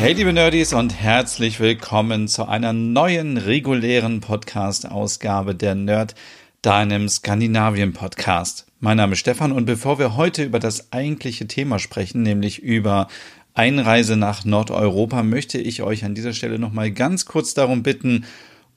Hey liebe Nerdies und herzlich willkommen zu einer neuen regulären Podcast-Ausgabe der Nerd, deinem Skandinavien-Podcast. Mein Name ist Stefan und bevor wir heute über das eigentliche Thema sprechen, nämlich über Einreise nach Nordeuropa, möchte ich euch an dieser Stelle nochmal ganz kurz darum bitten,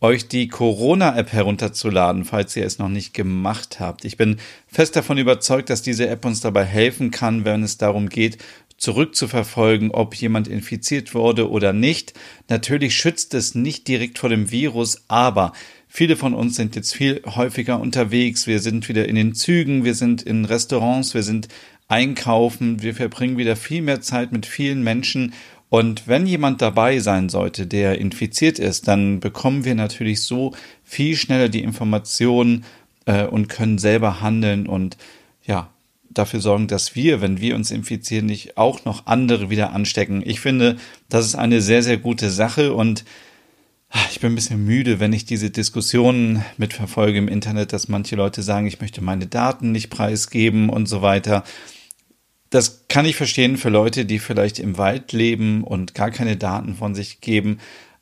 euch die Corona-App herunterzuladen, falls ihr es noch nicht gemacht habt. Ich bin fest davon überzeugt, dass diese App uns dabei helfen kann, wenn es darum geht, zurückzuverfolgen, ob jemand infiziert wurde oder nicht. Natürlich schützt es nicht direkt vor dem Virus, aber viele von uns sind jetzt viel häufiger unterwegs. Wir sind wieder in den Zügen, wir sind in Restaurants, wir sind einkaufen, wir verbringen wieder viel mehr Zeit mit vielen Menschen. Und wenn jemand dabei sein sollte, der infiziert ist, dann bekommen wir natürlich so viel schneller die Informationen äh, und können selber handeln und ja, dafür sorgen, dass wir, wenn wir uns infizieren, nicht auch noch andere wieder anstecken. Ich finde, das ist eine sehr, sehr gute Sache und ah, ich bin ein bisschen müde, wenn ich diese Diskussionen mitverfolge im Internet, dass manche Leute sagen, ich möchte meine Daten nicht preisgeben und so weiter. Das kann ich verstehen für Leute, die vielleicht im Wald leben und gar keine Daten von sich geben.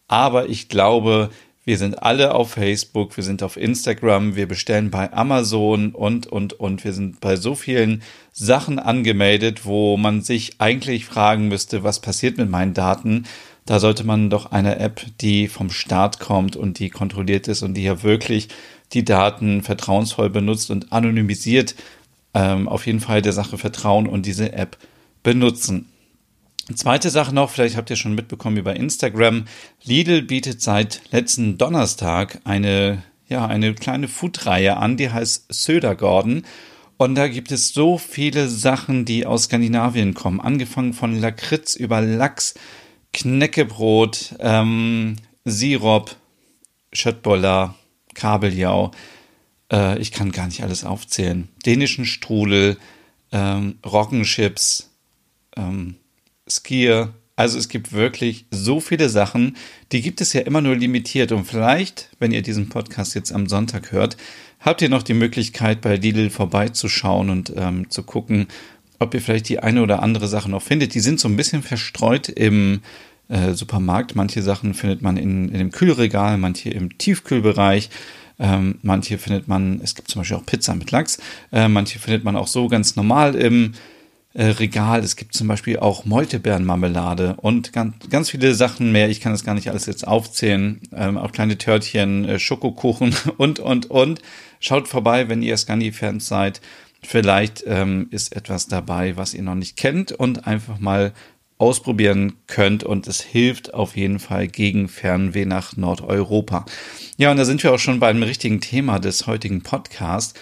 Aber ich glaube, wir sind alle auf Facebook, wir sind auf Instagram, wir bestellen bei Amazon und, und, und. Wir sind bei so vielen Sachen angemeldet, wo man sich eigentlich fragen müsste, was passiert mit meinen Daten? Da sollte man doch eine App, die vom Staat kommt und die kontrolliert ist und die ja wirklich die Daten vertrauensvoll benutzt und anonymisiert, ähm, auf jeden Fall der Sache vertrauen und diese App benutzen. Zweite Sache noch, vielleicht habt ihr schon mitbekommen über Instagram. Lidl bietet seit letzten Donnerstag eine, ja, eine kleine Foodreihe an, die heißt Södergorden. Und da gibt es so viele Sachen, die aus Skandinavien kommen. Angefangen von Lakritz über Lachs, Knäckebrot, ähm, Sirop, Schöttboller, Kabeljau. Äh, ich kann gar nicht alles aufzählen. Dänischen Strudel, ähm, Roggenchips, ähm, Skier. Also es gibt wirklich so viele Sachen, die gibt es ja immer nur limitiert. Und vielleicht, wenn ihr diesen Podcast jetzt am Sonntag hört, habt ihr noch die Möglichkeit, bei Lidl vorbeizuschauen und ähm, zu gucken, ob ihr vielleicht die eine oder andere Sache noch findet. Die sind so ein bisschen verstreut im äh, Supermarkt. Manche Sachen findet man in, in dem Kühlregal, manche im Tiefkühlbereich. Ähm, manche findet man, es gibt zum Beispiel auch Pizza mit Lachs, äh, manche findet man auch so ganz normal im äh, Regal. Es gibt zum Beispiel auch Moltebeerenmarmelade und ganz, ganz viele Sachen mehr. Ich kann das gar nicht alles jetzt aufzählen. Ähm, auch kleine Törtchen, äh, Schokokuchen und, und, und. Schaut vorbei, wenn ihr Scandi-Fans seid. Vielleicht ähm, ist etwas dabei, was ihr noch nicht kennt und einfach mal ausprobieren könnt und es hilft auf jeden Fall gegen Fernweh nach Nordeuropa. Ja, und da sind wir auch schon bei einem richtigen Thema des heutigen Podcasts.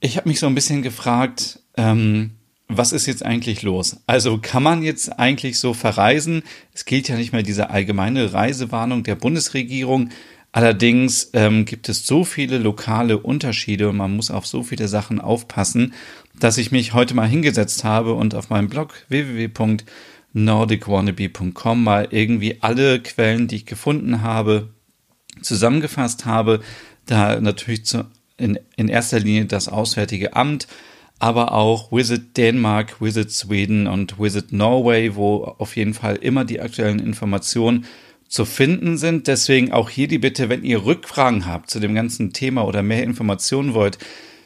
Ich habe mich so ein bisschen gefragt, ähm, was ist jetzt eigentlich los? Also kann man jetzt eigentlich so verreisen? Es gilt ja nicht mehr diese allgemeine Reisewarnung der Bundesregierung. Allerdings ähm, gibt es so viele lokale Unterschiede und man muss auf so viele Sachen aufpassen, dass ich mich heute mal hingesetzt habe und auf meinem Blog www.nordicwannabe.com mal irgendwie alle Quellen, die ich gefunden habe, zusammengefasst habe. Da natürlich zu, in, in erster Linie das Auswärtige Amt, aber auch Visit Denmark, Visit Sweden und Visit Norway, wo auf jeden Fall immer die aktuellen Informationen zu finden sind. Deswegen auch hier die Bitte, wenn ihr Rückfragen habt zu dem ganzen Thema oder mehr Informationen wollt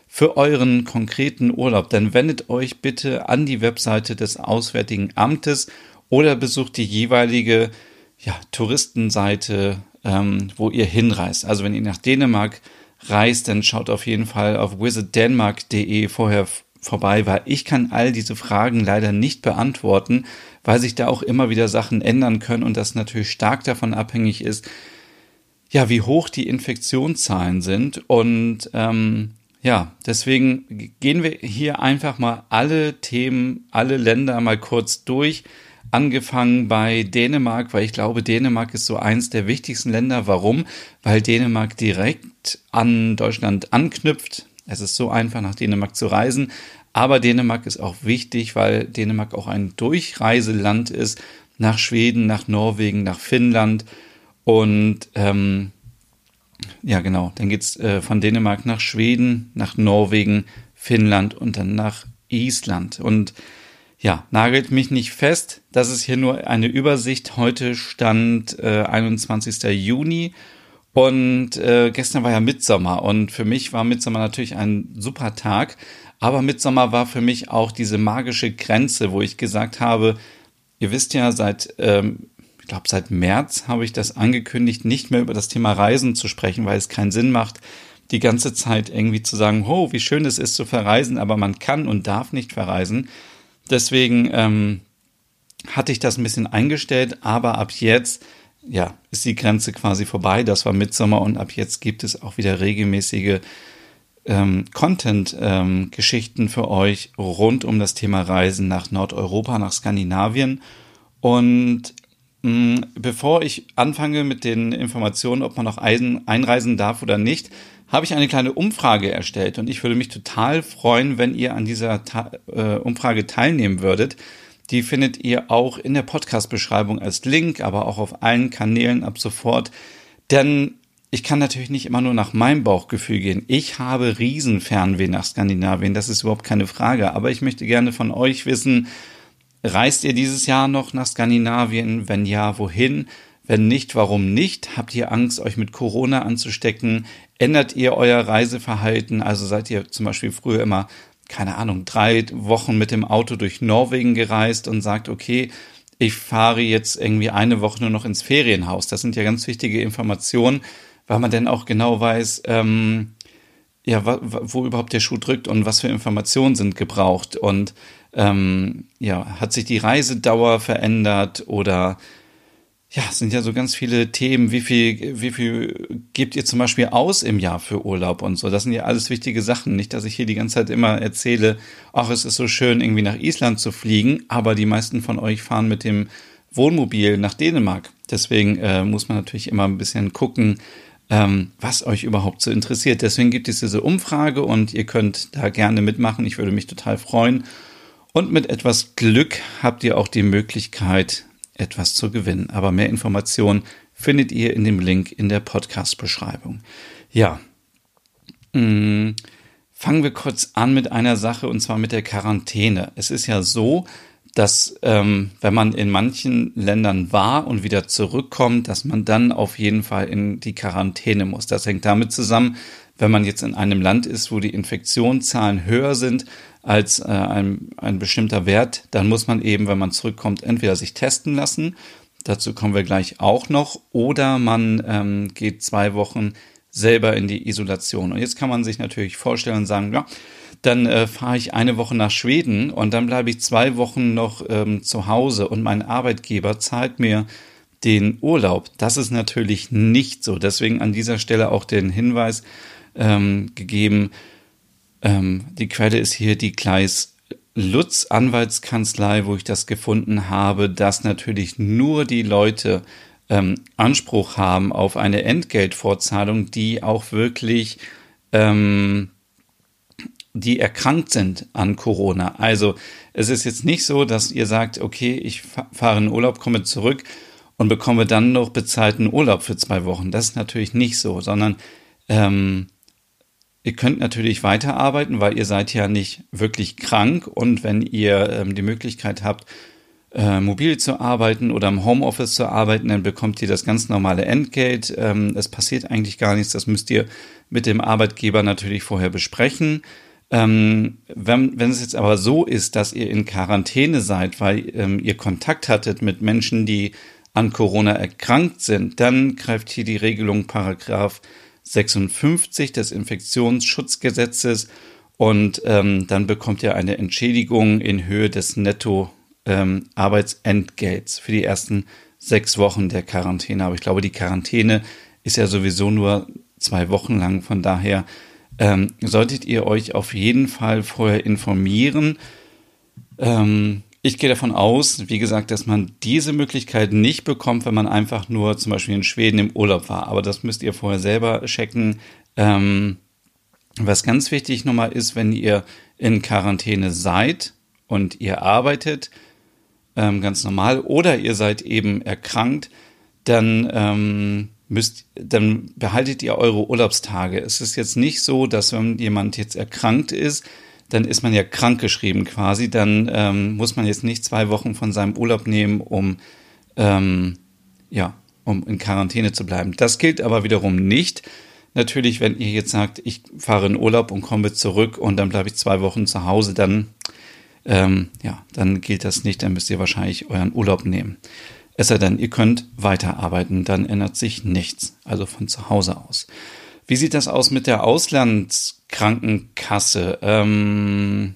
für euren konkreten Urlaub, dann wendet euch bitte an die Webseite des Auswärtigen Amtes oder besucht die jeweilige ja, Touristenseite, ähm, wo ihr hinreist. Also wenn ihr nach Dänemark reist, dann schaut auf jeden Fall auf visitdenmark.de vorher vorbei, weil ich kann all diese Fragen leider nicht beantworten, weil sich da auch immer wieder Sachen ändern können und das natürlich stark davon abhängig ist, ja, wie hoch die Infektionszahlen sind. Und ähm, ja, deswegen gehen wir hier einfach mal alle Themen, alle Länder mal kurz durch. angefangen bei Dänemark, weil ich glaube, Dänemark ist so eins der wichtigsten Länder. Warum? Weil Dänemark direkt an Deutschland anknüpft. Es ist so einfach, nach Dänemark zu reisen. Aber Dänemark ist auch wichtig, weil Dänemark auch ein Durchreiseland ist nach Schweden, nach Norwegen, nach Finnland. Und ähm, ja, genau, dann geht's äh, von Dänemark nach Schweden, nach Norwegen, Finnland und dann nach Island. Und ja, nagelt mich nicht fest. Das ist hier nur eine Übersicht. Heute stand äh, 21. Juni und äh, gestern war ja Mitsommer und für mich war Mitsommer natürlich ein super Tag. Aber Mitsommer war für mich auch diese magische Grenze, wo ich gesagt habe, ihr wisst ja, seit, ähm, ich glaube, seit März habe ich das angekündigt, nicht mehr über das Thema Reisen zu sprechen, weil es keinen Sinn macht, die ganze Zeit irgendwie zu sagen, oh, wie schön es ist zu verreisen, aber man kann und darf nicht verreisen. Deswegen ähm, hatte ich das ein bisschen eingestellt, aber ab jetzt, ja, ist die Grenze quasi vorbei. Das war Mitsommer und ab jetzt gibt es auch wieder regelmäßige ähm, Content-Geschichten ähm, für euch rund um das Thema Reisen nach Nordeuropa, nach Skandinavien. Und mh, mm, bevor ich anfange mit den Informationen, ob man noch Eisen einreisen darf oder nicht, habe ich eine kleine Umfrage erstellt und ich würde mich total freuen, wenn ihr an dieser Ta äh, Umfrage teilnehmen würdet. Die findet ihr auch in der Podcast-Beschreibung als Link, aber auch auf allen Kanälen ab sofort. Denn ich kann natürlich nicht immer nur nach meinem Bauchgefühl gehen. Ich habe Riesenfernweh nach Skandinavien, das ist überhaupt keine Frage. Aber ich möchte gerne von euch wissen, reist ihr dieses Jahr noch nach Skandinavien? Wenn ja, wohin? Wenn nicht, warum nicht? Habt ihr Angst, euch mit Corona anzustecken? Ändert ihr euer Reiseverhalten? Also seid ihr zum Beispiel früher immer, keine Ahnung, drei Wochen mit dem Auto durch Norwegen gereist und sagt, okay, ich fahre jetzt irgendwie eine Woche nur noch ins Ferienhaus. Das sind ja ganz wichtige Informationen, weil man dann auch genau weiß, ähm, ja, wo überhaupt der Schuh drückt und was für Informationen sind gebraucht und ähm, ja, hat sich die Reisedauer verändert oder ja, es sind ja so ganz viele Themen. Wie viel, wie viel gebt ihr zum Beispiel aus im Jahr für Urlaub und so? Das sind ja alles wichtige Sachen. Nicht, dass ich hier die ganze Zeit immer erzähle, ach, es ist so schön, irgendwie nach Island zu fliegen, aber die meisten von euch fahren mit dem Wohnmobil nach Dänemark. Deswegen äh, muss man natürlich immer ein bisschen gucken, ähm, was euch überhaupt so interessiert. Deswegen gibt es diese Umfrage und ihr könnt da gerne mitmachen. Ich würde mich total freuen. Und mit etwas Glück habt ihr auch die Möglichkeit, etwas zu gewinnen. Aber mehr Informationen findet ihr in dem Link in der Podcast-Beschreibung. Ja, mm, fangen wir kurz an mit einer Sache und zwar mit der Quarantäne. Es ist ja so, dass ähm, wenn man in manchen Ländern war und wieder zurückkommt, dass man dann auf jeden Fall in die Quarantäne muss. Das hängt damit zusammen, wenn man jetzt in einem Land ist, wo die Infektionszahlen höher sind, als äh, ein, ein bestimmter Wert, dann muss man eben, wenn man zurückkommt, entweder sich testen lassen, dazu kommen wir gleich auch noch, oder man ähm, geht zwei Wochen selber in die Isolation. Und jetzt kann man sich natürlich vorstellen und sagen, ja, dann äh, fahre ich eine Woche nach Schweden und dann bleibe ich zwei Wochen noch ähm, zu Hause und mein Arbeitgeber zahlt mir den Urlaub. Das ist natürlich nicht so. Deswegen an dieser Stelle auch den Hinweis ähm, gegeben, ähm, die Quelle ist hier die Kleis Lutz Anwaltskanzlei, wo ich das gefunden habe, dass natürlich nur die Leute ähm, Anspruch haben auf eine Entgeltvorzahlung, die auch wirklich ähm, die erkrankt sind an Corona. Also es ist jetzt nicht so, dass ihr sagt, okay, ich fahre in Urlaub, komme zurück und bekomme dann noch bezahlten Urlaub für zwei Wochen. Das ist natürlich nicht so, sondern ähm, Ihr könnt natürlich weiterarbeiten, weil ihr seid ja nicht wirklich krank und wenn ihr ähm, die Möglichkeit habt, äh, mobil zu arbeiten oder im Homeoffice zu arbeiten, dann bekommt ihr das ganz normale Entgelt. Ähm, es passiert eigentlich gar nichts. Das müsst ihr mit dem Arbeitgeber natürlich vorher besprechen. Ähm, wenn, wenn es jetzt aber so ist, dass ihr in Quarantäne seid, weil ähm, ihr Kontakt hattet mit Menschen, die an Corona erkrankt sind, dann greift hier die Regelung Paragraph 56 des Infektionsschutzgesetzes und ähm, dann bekommt ihr eine Entschädigung in Höhe des Netto-Arbeitsentgelts ähm, für die ersten sechs Wochen der Quarantäne. Aber ich glaube, die Quarantäne ist ja sowieso nur zwei Wochen lang. Von daher ähm, solltet ihr euch auf jeden Fall vorher informieren. Ähm, Ich gehe davon aus, wie gesagt, dass man diese Möglichkeit nicht bekommt, wenn man einfach nur zum Beispiel in Schweden im Urlaub war. Aber das müsst ihr vorher selber checken. Ähm, was ganz wichtig nochmal ist, wenn ihr in Quarantäne seid und ihr arbeitet, ähm, ganz normal, oder ihr seid eben erkrankt, dann ähm, müsst, dann behaltet ihr eure Urlaubstage. Es ist jetzt nicht so, dass wenn jemand jetzt erkrankt ist, dann ist man ja krankgeschrieben quasi. Dann ähm, muss man jetzt nicht zwei Wochen von seinem Urlaub nehmen, um ähm, ja, um in Quarantäne zu bleiben. Das gilt aber wiederum nicht. Natürlich, wenn ihr jetzt sagt, ich fahre in Urlaub und komme zurück und dann bleibe ich zwei Wochen zu Hause, dann ähm, ja, dann gilt das nicht. Dann müsst ihr wahrscheinlich euren Urlaub nehmen. Es sei denn, ihr könnt weiterarbeiten, dann ändert sich nichts. Also von zu Hause aus. Wie sieht das aus mit der Auslandskrankenkasse? Ähm,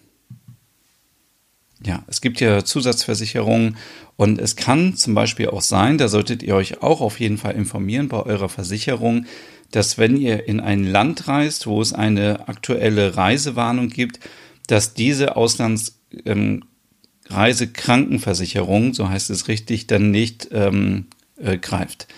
ja, es gibt ja Zusatzversicherungen und es kann zum Beispiel auch sein, da solltet ihr euch auch auf jeden Fall informieren bei eurer Versicherung, dass wenn ihr in ein Land reist, wo es eine aktuelle Reisewarnung gibt, dass diese Auslandsreisekrankenversicherung, ähm, so heißt es richtig, dann nicht ähm, äh, greift.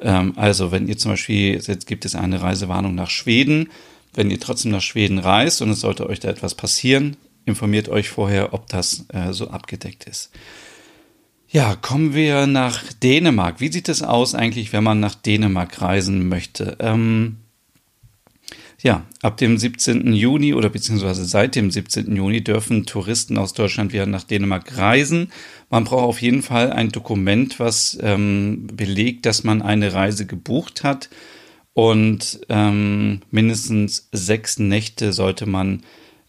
Ähm, also wenn ihr zum Beispiel, jetzt gibt es eine Reisewarnung nach Schweden, wenn ihr trotzdem nach Schweden reist und es sollte euch da etwas passieren, informiert euch vorher, ob das äh, so abgedeckt ist. Ja, kommen wir nach Dänemark. Wie sieht es aus eigentlich, wenn man nach Dänemark reisen möchte? Ähm, ja, ab dem 17. Juni oder beziehungsweise seit dem 17. Juni dürfen Touristen aus Deutschland wieder nach Dänemark reisen. Man braucht auf jeden Fall ein Dokument, was ähm, belegt, dass man eine Reise gebucht hat. Und ähm, mindestens sechs Nächte sollte man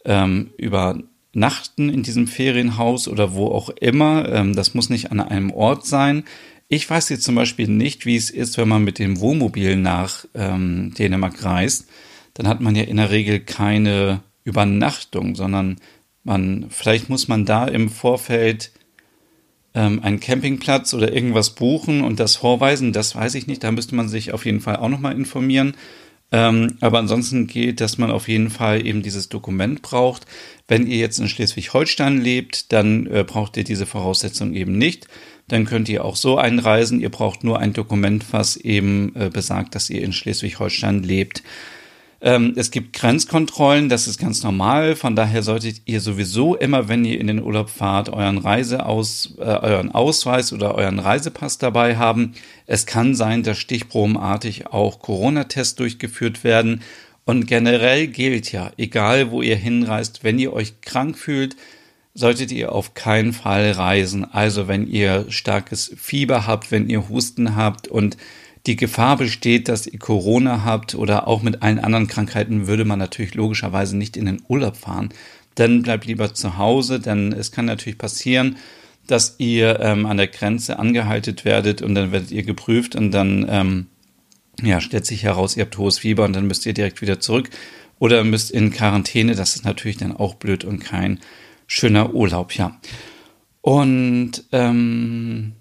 ähm, übernachten in diesem Ferienhaus oder wo auch immer. Ähm, das muss nicht an einem Ort sein. Ich weiß jetzt zum Beispiel nicht, wie es ist, wenn man mit dem Wohnmobil nach ähm, Dänemark reist dann hat man ja in der Regel keine Übernachtung, sondern man, vielleicht muss man da im Vorfeld ähm, einen Campingplatz oder irgendwas buchen und das vorweisen, das weiß ich nicht, da müsste man sich auf jeden Fall auch nochmal informieren. Ähm, aber ansonsten gilt, dass man auf jeden Fall eben dieses Dokument braucht. Wenn ihr jetzt in Schleswig-Holstein lebt, dann äh, braucht ihr diese Voraussetzung eben nicht. Dann könnt ihr auch so einreisen. Ihr braucht nur ein Dokument, was eben äh, besagt, dass ihr in Schleswig-Holstein lebt. Ähm, es gibt Grenzkontrollen, das ist ganz normal. Von daher solltet ihr sowieso immer, wenn ihr in den Urlaub fahrt, euren Reiseaus, äh, euren Ausweis oder euren Reisepass dabei haben. Es kann sein, dass stichprobenartig auch Corona-Tests durchgeführt werden. Und generell gilt ja, egal wo ihr hinreist, wenn ihr euch krank fühlt, solltet ihr auf keinen Fall reisen. Also wenn ihr starkes Fieber habt, wenn ihr Husten habt und die Gefahr besteht, dass ihr Corona habt oder auch mit allen anderen Krankheiten, würde man natürlich logischerweise nicht in den Urlaub fahren. Dann bleibt lieber zu Hause, denn es kann natürlich passieren, dass ihr ähm, an der Grenze angehalten werdet und dann werdet ihr geprüft und dann ähm, ja, stellt sich heraus, ihr habt hohes Fieber und dann müsst ihr direkt wieder zurück oder müsst in Quarantäne. Das ist natürlich dann auch blöd und kein schöner Urlaub, ja. Und ähm,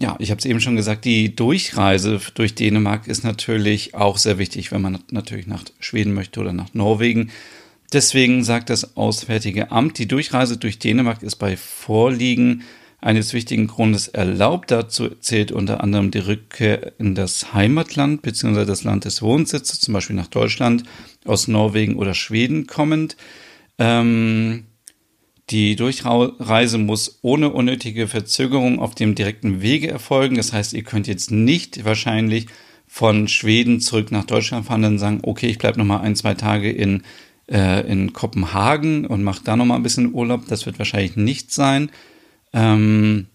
ja, ich habe es eben schon gesagt, die Durchreise durch Dänemark ist natürlich auch sehr wichtig, wenn man natürlich nach Schweden möchte oder nach Norwegen. Deswegen sagt das Auswärtige Amt, die Durchreise durch Dänemark ist bei Vorliegen eines wichtigen Grundes erlaubt. Dazu zählt unter anderem die Rückkehr in das Heimatland bzw. das Land des Wohnsitzes, zum Beispiel nach Deutschland, aus Norwegen oder Schweden kommend. Ähm, die Durchreise muss ohne unnötige Verzögerung auf dem direkten Wege erfolgen. Das heißt, ihr könnt jetzt nicht wahrscheinlich von Schweden zurück nach Deutschland fahren, dann sagen, okay, ich bleibe noch mal ein, zwei Tage in, äh, in Kopenhagen und mache da noch mal ein bisschen Urlaub. Das wird wahrscheinlich nicht sein. Ähm,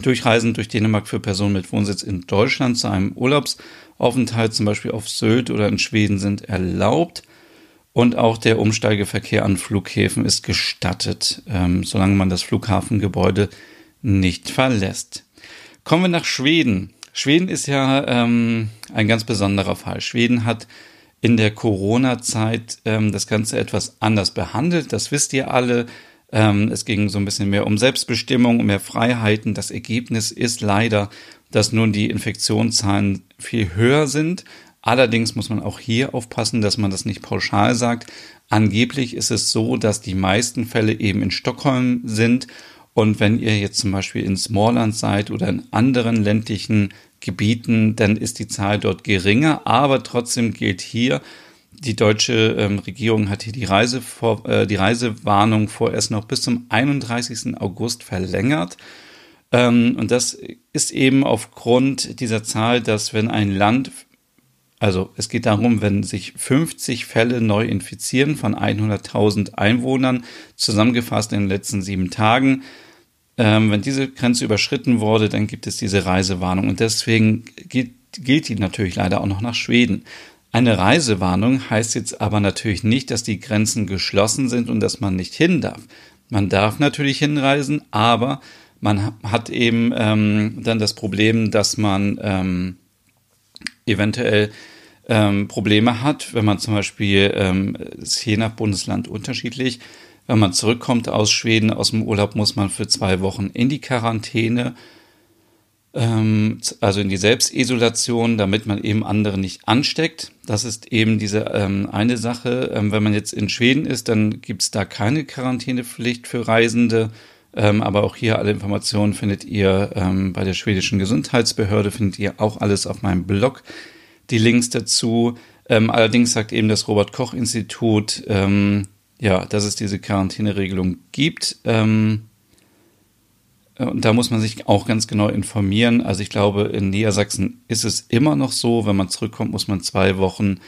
Durchreisen durch Dänemark für Personen mit Wohnsitz in Deutschland zu einem Urlaubsaufenthalt, zum Beispiel auf Sylt oder in Schweden, sind erlaubt. Und auch der Umsteigeverkehr an Flughäfen ist gestattet, ähm, solange man das Flughafengebäude nicht verlässt. Kommen wir nach Schweden. Schweden ist ja ähm, ein ganz besonderer Fall. Schweden hat in der Corona-Zeit ähm, das Ganze etwas anders behandelt. Das wisst ihr alle. Ähm, es ging so ein bisschen mehr um Selbstbestimmung, mehr Freiheiten. Das Ergebnis ist leider, dass nun die Infektionszahlen viel höher sind Allerdings muss man auch hier aufpassen, dass man das nicht pauschal sagt. Angeblich ist es so, dass die meisten Fälle eben in Stockholm sind. Und wenn ihr jetzt zum Beispiel in Smallland seid oder in anderen ländlichen Gebieten, dann ist die Zahl dort geringer. Aber trotzdem gilt hier, die deutsche ähm, Regierung hat hier die, Reise vor, äh, die Reisewarnung vorerst noch bis zum 31. August verlängert. Ähm, und das ist eben aufgrund dieser Zahl, dass wenn ein Land also es geht darum, wenn sich 50 Fälle neu infizieren von 100.000 Einwohnern, zusammengefasst in den letzten sieben Tagen, ähm, wenn diese Grenze überschritten wurde, dann gibt es diese Reisewarnung. Und deswegen gilt, gilt die natürlich leider auch noch nach Schweden. Eine Reisewarnung heißt jetzt aber natürlich nicht, dass die Grenzen geschlossen sind und dass man nicht hin darf. Man darf natürlich hinreisen, aber man hat eben ähm, dann das Problem, dass man ähm, eventuell ähm, Probleme hat, wenn man zum Beispiel, ähm, ist je nach Bundesland unterschiedlich, wenn man zurückkommt aus Schweden, aus dem Urlaub, muss man für zwei Wochen in die Quarantäne, ähm, also in die Selbstisolation, damit man eben andere nicht ansteckt. Das ist eben diese ähm, eine Sache. Ähm, wenn man jetzt in Schweden ist, dann gibt es da keine Quarantänepflicht für Reisende. Ähm, aber auch hier alle Informationen findet ihr ähm, bei der schwedischen Gesundheitsbehörde, findet ihr auch alles auf meinem Blog die Links dazu. Ähm, allerdings sagt eben das Robert Koch Institut, ähm, ja, dass es diese Quarantäneregelung gibt. Ähm, und da muss man sich auch ganz genau informieren. Also ich glaube, in Niedersachsen ist es immer noch so, wenn man zurückkommt, muss man zwei Wochen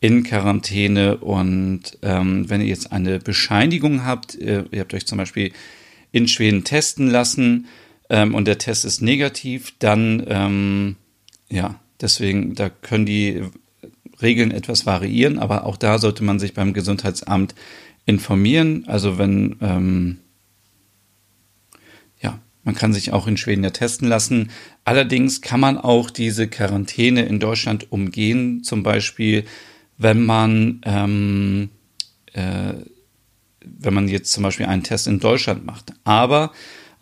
in Quarantäne. Und ähm, wenn ihr jetzt eine Bescheinigung habt, ihr, ihr, habt euch zum Beispiel in Schweden testen lassen ähm, und der Test ist negativ, dann ähm, ja, Deswegen, da können die Regeln etwas variieren, aber auch da sollte man sich beim Gesundheitsamt informieren. Also wenn, ähm, ja, man kann sich auch in Schweden ja testen lassen. Allerdings kann man auch diese Quarantäne in Deutschland umgehen, zum Beispiel, wenn man, ähm, äh, wenn man jetzt zum Beispiel einen Test in Deutschland macht. Aber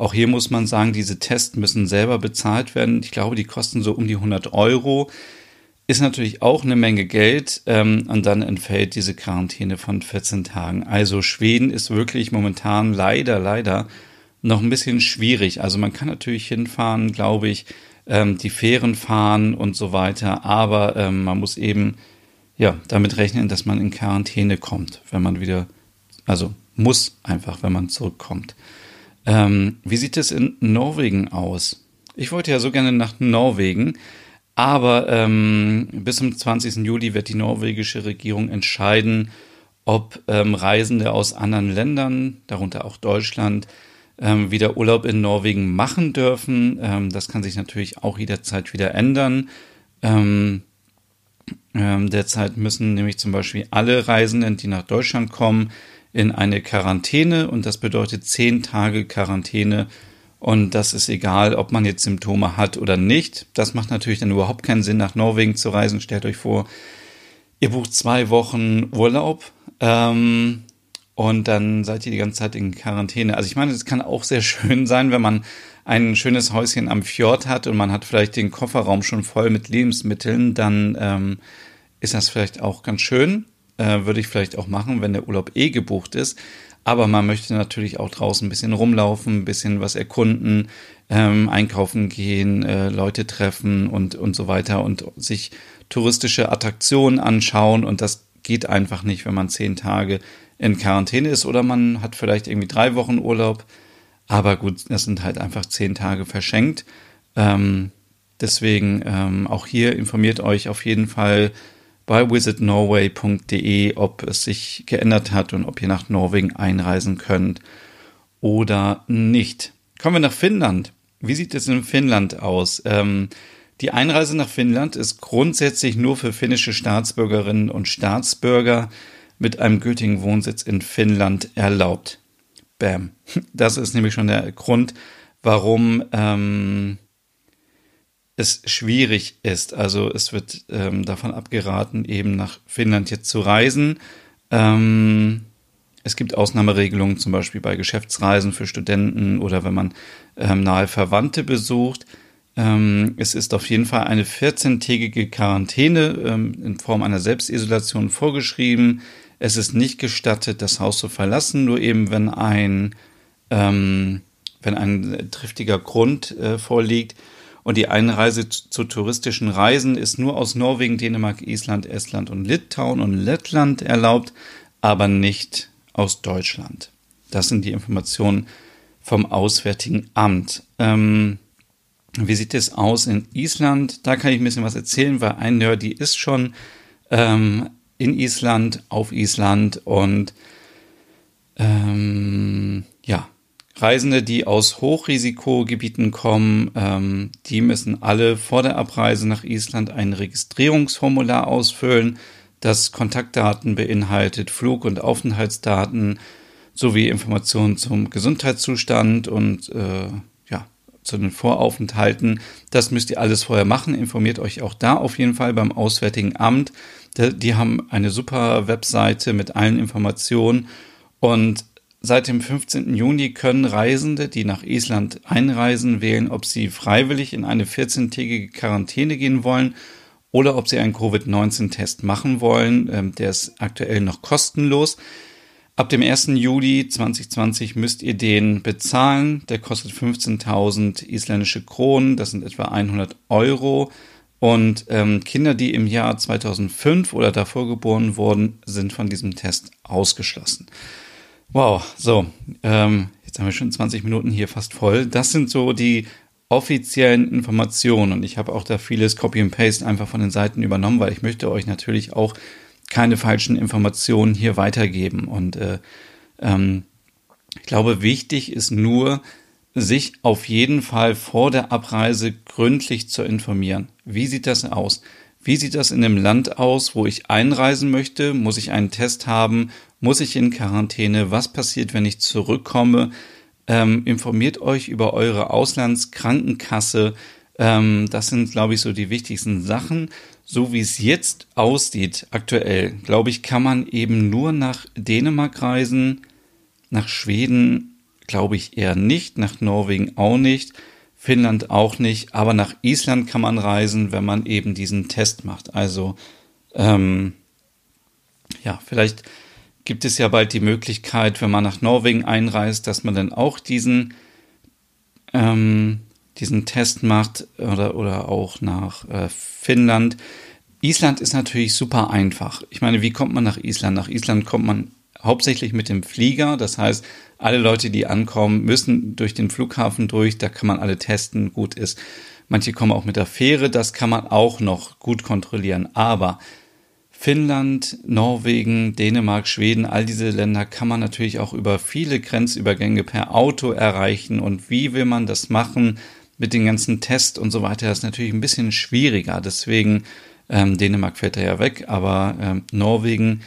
auch hier muss man sagen, diese Tests müssen selber bezahlt werden. Ich glaube, die kosten so um die 100 Euro. Ist natürlich auch eine Menge Geld ähm, und dann entfällt diese Quarantäne von 14 Tagen. Also Schweden ist wirklich momentan leider, leider noch ein bisschen schwierig. Also man kann natürlich hinfahren, glaube ich, ähm, die Fähren fahren und so weiter, aber ähm, man muss eben ja damit rechnen, dass man in Quarantäne kommt, wenn man wieder, also muss einfach, wenn man zurückkommt. Ähm, wie sieht es in Norwegen aus? Ich wollte ja so gerne nach Norwegen, aber ähm, bis zum 20. Juli wird die norwegische Regierung entscheiden, ob ähm, Reisende aus anderen Ländern, darunter auch Deutschland, ähm, wieder Urlaub in Norwegen machen dürfen. Ähm, das kann sich natürlich auch jederzeit wieder ändern. Ähm, derzeit müssen nämlich zum Beispiel alle Reisenden, die nach Deutschland kommen, in eine Quarantäne und das bedeutet zehn Tage Quarantäne. Und das ist egal, ob man jetzt Symptome hat oder nicht. Das macht natürlich dann überhaupt keinen Sinn, nach Norwegen zu reisen. Stellt euch vor, ihr bucht zwei Wochen Urlaub ähm, und dann seid ihr die ganze Zeit in Quarantäne. Also ich meine, es kann auch sehr schön sein, wenn man ein schönes Häuschen am Fjord hat und man hat vielleicht den Kofferraum schon voll mit Lebensmitteln, dann ähm, ist das vielleicht auch ganz schön. Äh, würde ich vielleicht auch machen, wenn der Urlaub eh gebucht ist. Aber man möchte natürlich auch draußen ein bisschen rumlaufen, ein bisschen was erkunden, ähm, einkaufen gehen, äh, Leute treffen und, und so weiter und sich touristische Attraktionen anschauen. Und das geht einfach nicht, wenn man zehn Tage in Quarantäne ist oder man hat vielleicht irgendwie drei Wochen Urlaub. Aber gut, das sind halt einfach zehn Tage verschenkt. Ähm, deswegen ähm, auch hier informiert euch auf jeden Fall bei visitnorway.de, ob es sich geändert hat und ob ihr nach Norwegen einreisen könnt oder nicht. Kommen wir nach Finnland. Wie sieht es in Finnland aus? Ähm, die Einreise nach Finnland ist grundsätzlich nur für finnische Staatsbürgerinnen und Staatsbürger mit einem gültigen Wohnsitz in Finnland erlaubt. Bam. Das ist nämlich schon der Grund, warum ähm, es schwierig ist. Also es wird ähm, davon abgeraten, eben nach Finnland jetzt zu reisen. Ähm, es gibt Ausnahmeregelungen, zum Beispiel bei Geschäftsreisen für Studenten oder wenn man ähm, nahe Verwandte besucht. Ähm, es ist auf jeden Fall eine 14-tägige Quarantäne ähm, in Form einer Selbstisolation vorgeschrieben. Es ist nicht gestattet, das Haus zu verlassen, nur eben wenn ein, ähm, wenn ein triftiger Grund äh, vorliegt. Und die Einreise zu, touristischen Reisen ist nur aus Norwegen, Dänemark, Island, Estland und Litauen und Lettland erlaubt, aber nicht aus Deutschland. Das sind die Informationen vom Auswärtigen Amt. Ähm, wie sieht es aus in Island? Da kann ich ein bisschen was erzählen, weil ein Nerdy ist schon ähm, in Island, auf Island und ähm, ja, Reisende, die aus Hochrisikogebieten kommen, ähm, die müssen alle vor der Abreise nach Island ein Registrierungsformular ausfüllen, das Kontaktdaten beinhaltet, Flug- und Aufenthaltsdaten sowie Informationen zum Gesundheitszustand und äh, ja, zu den Voraufenthalten. Das müsst ihr alles vorher machen. Informiert euch auch da auf jeden Fall beim Auswärtigen Amt. Die haben eine super Webseite mit allen Informationen und Seit dem 15. Juni können Reisende, die nach Island einreisen, wählen, ob sie freiwillig in eine 14-tägige Quarantäne gehen wollen oder ob sie einen Covid-19-Test machen wollen. Ähm, der ist aktuell noch kostenlos. Ab dem 1. Juli 2020 müsst ihr den bezahlen. Der kostet 15.000 isländische Kronen. Das sind etwa 100 Euro. Und ähm, Kinder, die im Jahr 2005 oder davor geboren wurden, sind von diesem Test ausgeschlossen. Wow, so, ähm, jetzt haben wir schon 20 Minuten hier fast voll. Das sind so die offiziellen Informationen und ich habe auch da vieles Copy and Paste einfach von den Seiten übernommen, weil ich möchte euch natürlich auch keine falschen Informationen hier weitergeben. Und äh, ähm, ich glaube, wichtig ist nur, sich auf jeden Fall vor der Abreise gründlich zu informieren. Wie sieht das aus? Wie sieht das in dem Land aus, wo ich einreisen möchte? Muss ich einen Test haben? Muss ich in Quarantäne? Was passiert, wenn ich zurückkomme? Ähm, informiert euch über eure Auslandskrankenkasse. Ähm, das sind, glaube ich, so die wichtigsten Sachen. So wie es jetzt aussieht, aktuell, glaube ich, kann man eben nur nach Dänemark reisen, nach Schweden, glaube ich, eher nicht, nach Norwegen auch nicht, Finnland auch nicht, aber nach Island kann man reisen, wenn man eben diesen Test macht. Also, ähm, ja, vielleicht gibt es ja bald die Möglichkeit, wenn man nach Norwegen einreist, dass man dann auch diesen, ähm, diesen Test macht oder, oder auch nach äh, Finnland. Island ist natürlich super einfach. Ich meine, wie kommt man nach Island? Nach Island kommt man hauptsächlich mit dem Flieger. Das heißt, alle Leute, die ankommen, müssen durch den Flughafen durch. Da kann man alle testen. Gut ist. Manche kommen auch mit der Fähre. Das kann man auch noch gut kontrollieren. Aber Finnland, Norwegen, Dänemark, Schweden, all diese Länder kann man natürlich auch über viele Grenzübergänge per Auto erreichen. Und wie will man das machen mit den ganzen Tests und so weiter? Das ist natürlich ein bisschen schwieriger. Deswegen, ähm, Dänemark fällt da ja weg, aber ähm, Norwegen,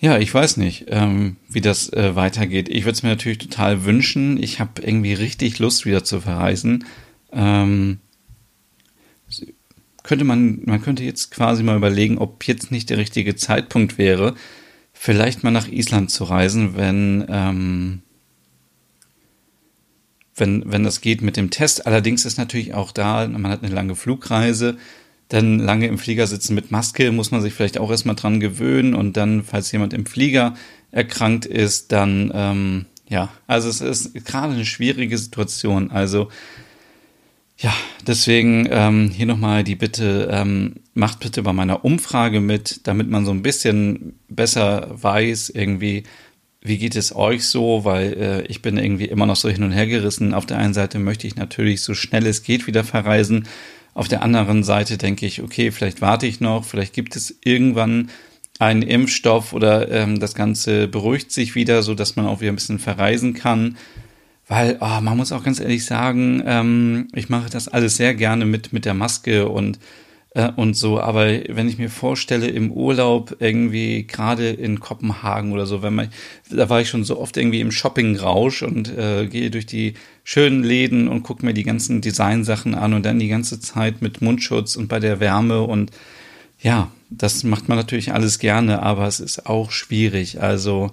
ja, ich weiß nicht, ähm, wie das äh, weitergeht. Ich würde es mir natürlich total wünschen. Ich habe irgendwie richtig Lust, wieder zu verreisen. Ähm, könnte man, man könnte jetzt quasi mal überlegen, ob jetzt nicht der richtige Zeitpunkt wäre, vielleicht mal nach Island zu reisen, wenn, ähm, wenn, wenn das geht mit dem Test. Allerdings ist natürlich auch da, man hat eine lange Flugreise, dann lange im Flieger sitzen mit Maske, muss man sich vielleicht auch erstmal dran gewöhnen und dann, falls jemand im Flieger erkrankt ist, dann, ähm, ja, also es ist gerade eine schwierige Situation. Also ja, deswegen ähm, hier nochmal die Bitte, ähm, macht bitte bei meiner Umfrage mit, damit man so ein bisschen besser weiß, irgendwie, wie geht es euch so, weil äh, ich bin irgendwie immer noch so hin und her gerissen. Auf der einen Seite möchte ich natürlich so schnell es geht wieder verreisen. Auf der anderen Seite denke ich, okay, vielleicht warte ich noch, vielleicht gibt es irgendwann einen Impfstoff oder ähm, das Ganze beruhigt sich wieder, so dass man auch wieder ein bisschen verreisen kann. Weil oh, man muss auch ganz ehrlich sagen, ähm, ich mache das alles sehr gerne mit, mit der Maske und, äh, und so. Aber wenn ich mir vorstelle, im Urlaub irgendwie gerade in Kopenhagen oder so, wenn man, da war ich schon so oft irgendwie im Shopping-Rausch und äh, gehe durch die schönen Läden und gucke mir die ganzen Designsachen an und dann die ganze Zeit mit Mundschutz und bei der Wärme und ja, das macht man natürlich alles gerne, aber es ist auch schwierig. Also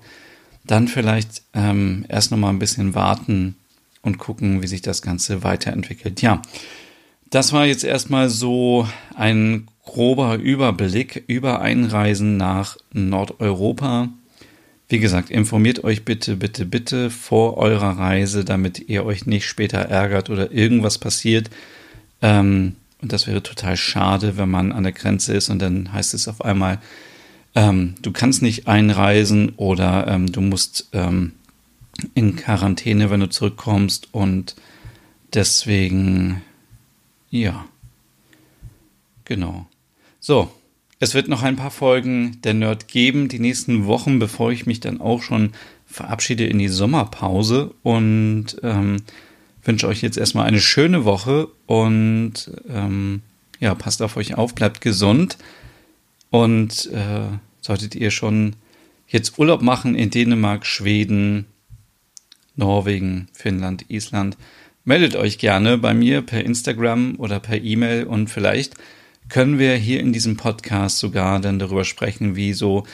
dann vielleicht ähm, erst noch mal ein bisschen warten und gucken, wie sich das Ganze weiterentwickelt. Ja, Das war jetzt erstmal so ein grober Überblick über Einreisen nach Nordeuropa. Wie gesagt, informiert euch bitte, bitte, bitte vor eurer Reise, damit ihr euch nicht später ärgert oder irgendwas passiert. Ähm, und das wäre total schade, wenn man an der Grenze ist und dann heißt es auf einmal, ähm, du kannst nicht einreisen oder ähm, du musst ähm, in Quarantäne, wenn du zurückkommst. Und deswegen, ja, genau. So, es wird noch ein paar Folgen der Nerd geben, die nächsten Wochen, bevor ich mich dann auch schon verabschiede in die Sommerpause und ähm, wünsche euch jetzt erstmal eine schöne Woche und ähm, ja, passt auf euch auf, bleibt gesund und äh, solltet ihr schon jetzt Urlaub machen in Dänemark, Schweden, Norwegen, Finnland, Island, meldet euch gerne bei mir per Instagram oder per E-Mail und vielleicht können wir hier in diesem Podcast sogar dann darüber sprechen, wie so,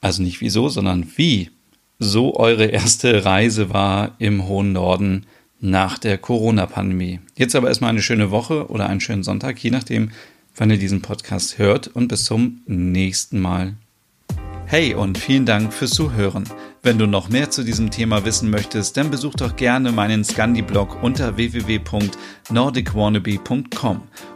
also nicht wieso, sondern wie so eure erste Reise war im hohen Norden nach der Corona-Pandemie. Jetzt aber erstmal eine schöne Woche oder einen schönen Sonntag, je nachdem, wann ihr diesen Podcast hört und bis zum nächsten Mal. Hey und vielen Dank fürs Zuhören. Wenn du noch mehr zu diesem Thema wissen möchtest, dann besuch doch gerne meinen Scandi-Blog unter www.nordicwannabe.com.